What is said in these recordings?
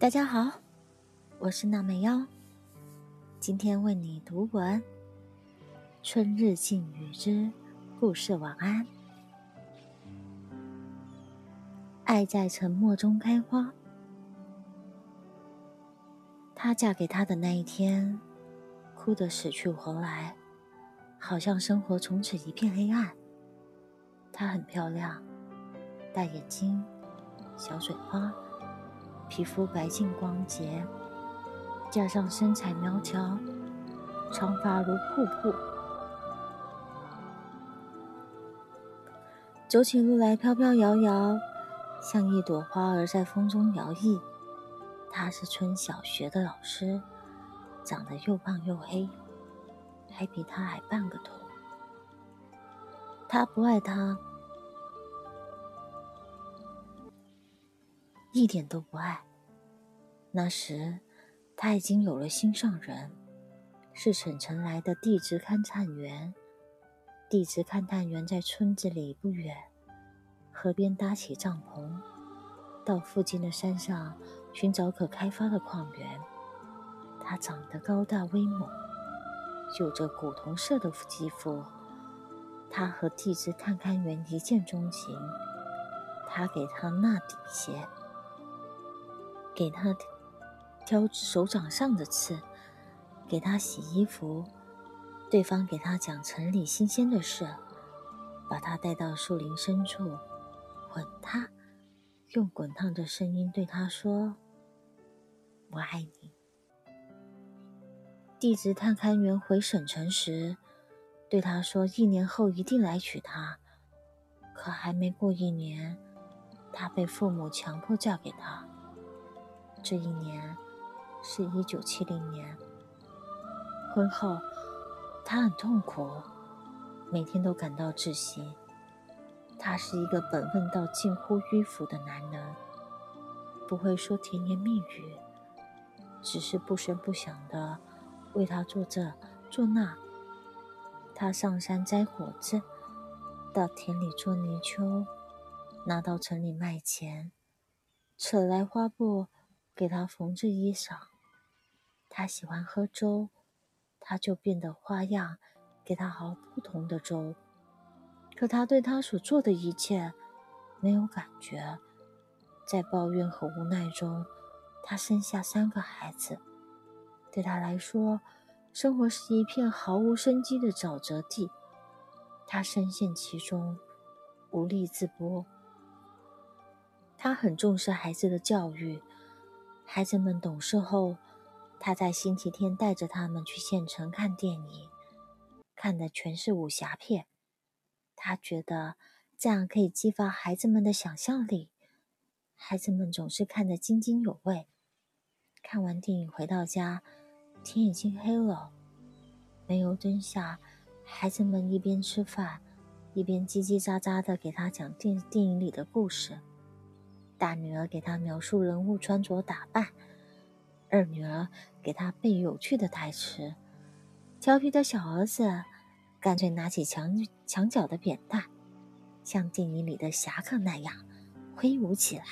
大家好，我是娜美妖，今天为你读文《春日静雨之故事晚安》。爱在沉默中开花。她嫁给他的那一天，哭得死去活来，好像生活从此一片黑暗。她很漂亮，大眼睛，小嘴巴。皮肤白净光洁，加上身材苗条，长发如瀑布，走起路来飘飘摇摇，像一朵花儿在风中摇曳。他是村小学的老师，长得又胖又黑，还比他矮半个头。他不爱他。一点都不爱。那时，他已经有了心上人，是省城来的地质勘探员。地质勘探员在村子里不远，河边搭起帐篷，到附近的山上寻找可开发的矿源。他长得高大威猛，有着古铜色的肌肤。他和地质勘探员一见钟情，他给他纳底鞋。给他挑手掌上的刺，给他洗衣服，对方给他讲城里新鲜的事，把他带到树林深处，吻他，用滚烫的声音对他说：“我爱你。”地质探勘员回省城时，对他说：“一年后一定来娶她。”可还没过一年，她被父母强迫嫁给他。这一年是一九七零年。婚后，他很痛苦，每天都感到窒息。他是一个本分到近乎迂腐的男人，不会说甜言蜜语，只是不声不响的为他做这做那。他上山摘果子，到田里捉泥鳅，拿到城里卖钱，扯来花布。给他缝制衣裳，他喜欢喝粥，他就变得花样，给他熬不同的粥。可他对他所做的一切没有感觉，在抱怨和无奈中，他生下三个孩子。对他来说，生活是一片毫无生机的沼泽地，他深陷其中，无力自拔。他很重视孩子的教育。孩子们懂事后，他在星期天带着他们去县城看电影，看的全是武侠片。他觉得这样可以激发孩子们的想象力。孩子们总是看得津津有味。看完电影回到家，天已经黑了。煤油灯下，孩子们一边吃饭，一边叽叽喳喳地给他讲电电影里的故事。大女儿给他描述人物穿着打扮，二女儿给他背有趣的台词，调皮的小儿子干脆拿起墙墙角的扁担，像电影里的侠客那样挥舞起来。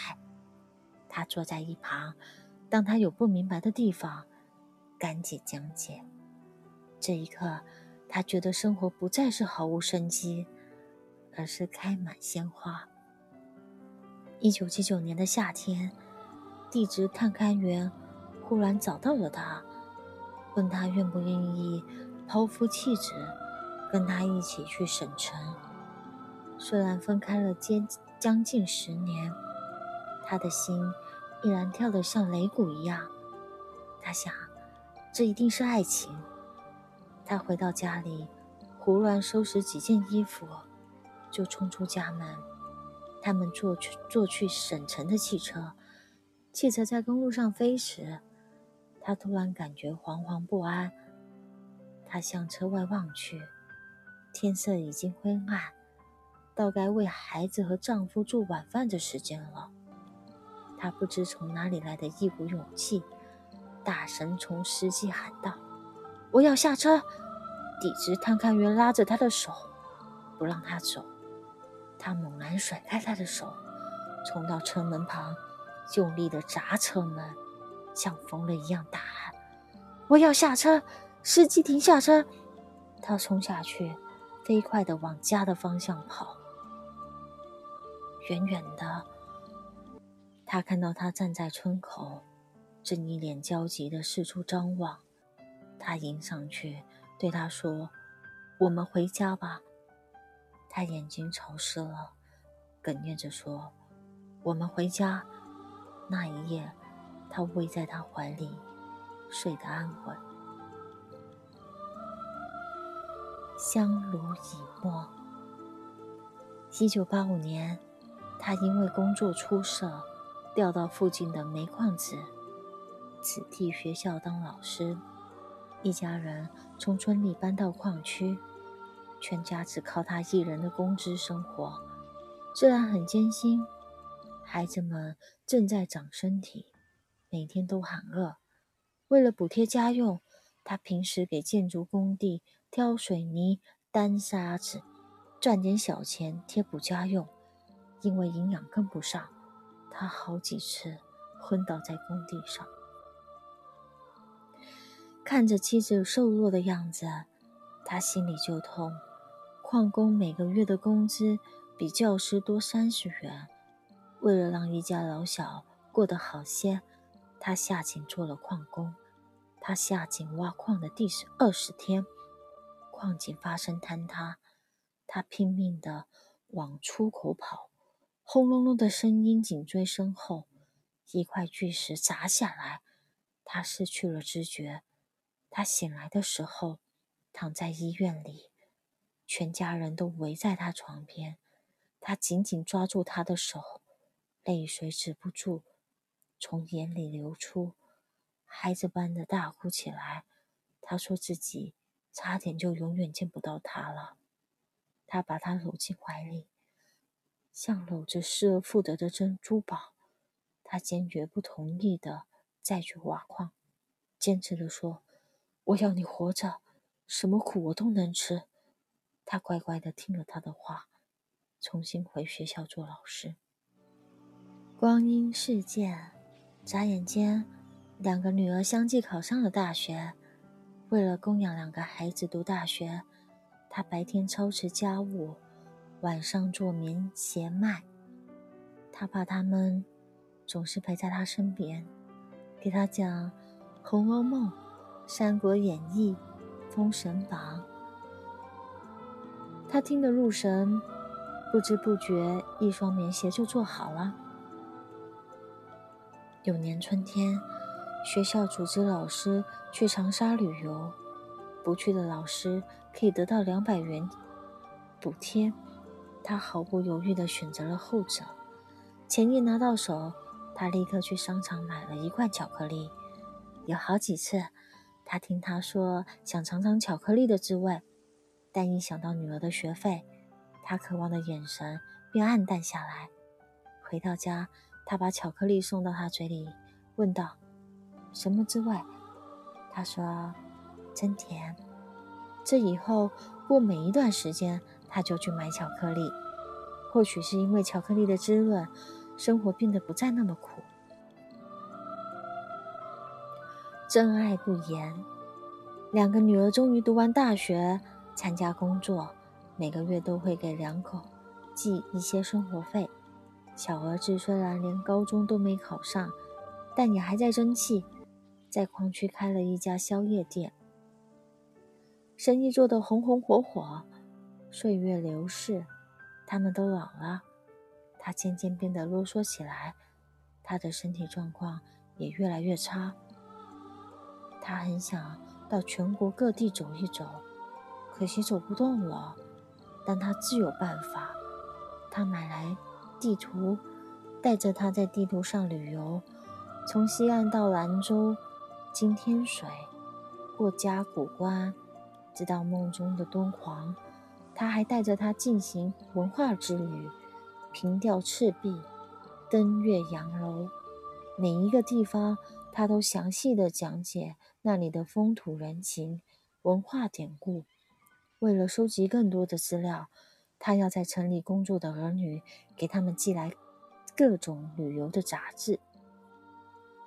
他坐在一旁，当他有不明白的地方，赶紧讲解。这一刻，他觉得生活不再是毫无生机，而是开满鲜花。一九七九年的夏天，地质探勘员忽然找到了他，问他愿不愿意抛夫弃子，跟他一起去省城。虽然分开了接将近十年，他的心依然跳得像擂鼓一样。他想，这一定是爱情。他回到家里，胡乱收拾几件衣服，就冲出家门。他们坐去坐去省城的汽车，汽车在公路上飞时，他突然感觉惶惶不安。他向车外望去，天色已经昏暗，到该为孩子和丈夫做晚饭的时间了。他不知从哪里来的一股勇气，大声从司机喊道：“我要下车！”地质探勘员拉着他的手，不让他走。他猛然甩开他的手，冲到车门旁，用力地砸车门。像疯了一样大喊：“我要下车！司机停下车！”他冲下去，飞快地往家的方向跑。远远的，他看到他站在村口，正一脸焦急地四处张望。他迎上去，对他说：“我们回家吧。”他眼睛潮湿了，哽咽着说：“我们回家。”那一夜，他偎在他怀里，睡得安稳。相濡以沫。一九八五年，他因为工作出色，调到附近的煤矿子子弟学校当老师。一家人从村里搬到矿区，全家只靠他一人的工资生活，自然很艰辛。孩子们正在长身体，每天都喊饿。为了补贴家用，他平时给建筑工地挑水泥、担沙子，赚点小钱贴补家用。因为营养跟不上，他好几次昏倒在工地上。看着妻子瘦弱的样子，他心里就痛。矿工每个月的工资比教师多三十元。为了让一家老小过得好些，他下井做了矿工。他下井挖矿的第十二十天，矿井发生坍塌，他拼命地往出口跑，轰隆隆的声音紧追身后，一块巨石砸下来，他失去了知觉。他醒来的时候，躺在医院里，全家人都围在他床边，他紧紧抓住他的手。泪水止不住从眼里流出，孩子般的大哭起来。他说自己差点就永远见不到他了。他把他搂进怀里，像搂着失而复得的珍珠宝。他坚决不同意的再去挖矿，坚持的说：“我要你活着，什么苦我都能吃。”他乖乖的听了他的话，重新回学校做老师。光阴似箭，眨眼间，两个女儿相继考上了大学。为了供养两个孩子读大学，他白天操持家务，晚上做棉鞋卖。他怕他们总是陪在他身边，给他讲《红楼梦》《三国演义》《封神榜》，他听得入神，不知不觉一双棉鞋就做好了。有年春天，学校组织老师去长沙旅游，不去的老师可以得到两百元补贴。他毫不犹豫地选择了后者。钱一拿到手，他立刻去商场买了一罐巧克力。有好几次，他听他说想尝尝巧克力的滋味，但一想到女儿的学费，他渴望的眼神便黯淡下来。回到家。他把巧克力送到他嘴里，问道：“什么滋味？”他说：“真甜。”这以后过每一段时间，他就去买巧克力。或许是因为巧克力的滋润，生活变得不再那么苦。真爱不言。两个女儿终于读完大学，参加工作，每个月都会给两口寄一些生活费。小儿子虽然连高中都没考上，但也还在争气，在矿区开了一家宵夜店，生意做得红红火火。岁月流逝，他们都老了，他渐渐变得啰嗦起来，他的身体状况也越来越差。他很想到全国各地走一走，可惜走不动了，但他自有办法。他买来。地图带着他在地图上旅游，从西岸到兰州、经天水，过嘉峪关，直到梦中的敦煌。他还带着他进行文化之旅，凭吊赤壁，登岳阳楼。每一个地方，他都详细的讲解那里的风土人情、文化典故。为了收集更多的资料。他要在城里工作的儿女给他们寄来各种旅游的杂志。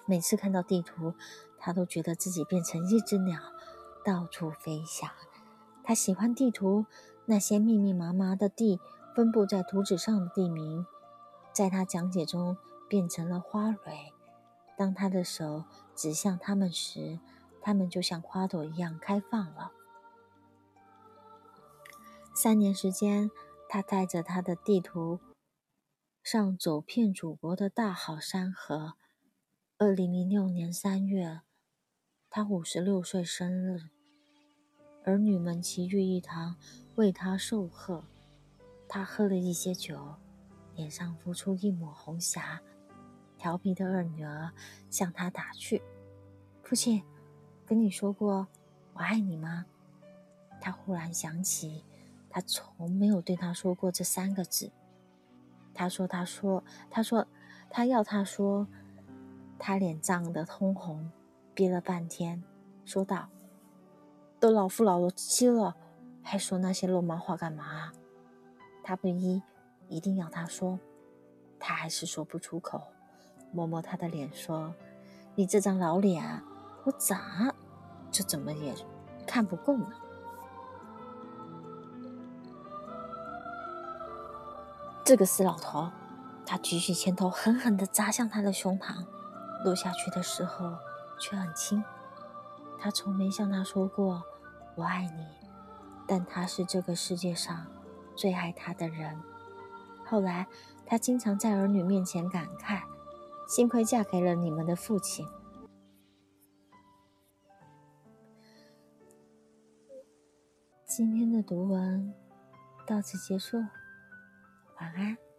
每次看到地图，他都觉得自己变成一只鸟，到处飞翔。他喜欢地图，那些密密麻麻的地分布在图纸上的地名，在他讲解中变成了花蕊。当他的手指向它们时，它们就像花朵一样开放了。三年时间，他带着他的地图上走遍祖国的大好山河。二零零六年三月，他五十六岁生日，儿女们齐聚一堂为他寿贺。他喝了一些酒，脸上浮出一抹红霞。调皮的二女儿向他打趣：“父亲，跟你说过我爱你吗？”他忽然想起。他从没有对他说过这三个字。他说：“他说，他说，他要他说。”他脸涨得通红，憋了半天，说道：“都老夫老妻了，还说那些肉麻话干嘛？”他不依，一定要他说，他还是说不出口，摸摸他的脸说：“你这张老脸，我咋就怎么也看不够呢？”这个死老头，他举起拳头，狠狠地砸向他的胸膛，落下去的时候却很轻。他从没向他说过“我爱你”，但他是这个世界上最爱他的人。后来，他经常在儿女面前感慨：“幸亏嫁给了你们的父亲。”今天的读文到此结束。晚安。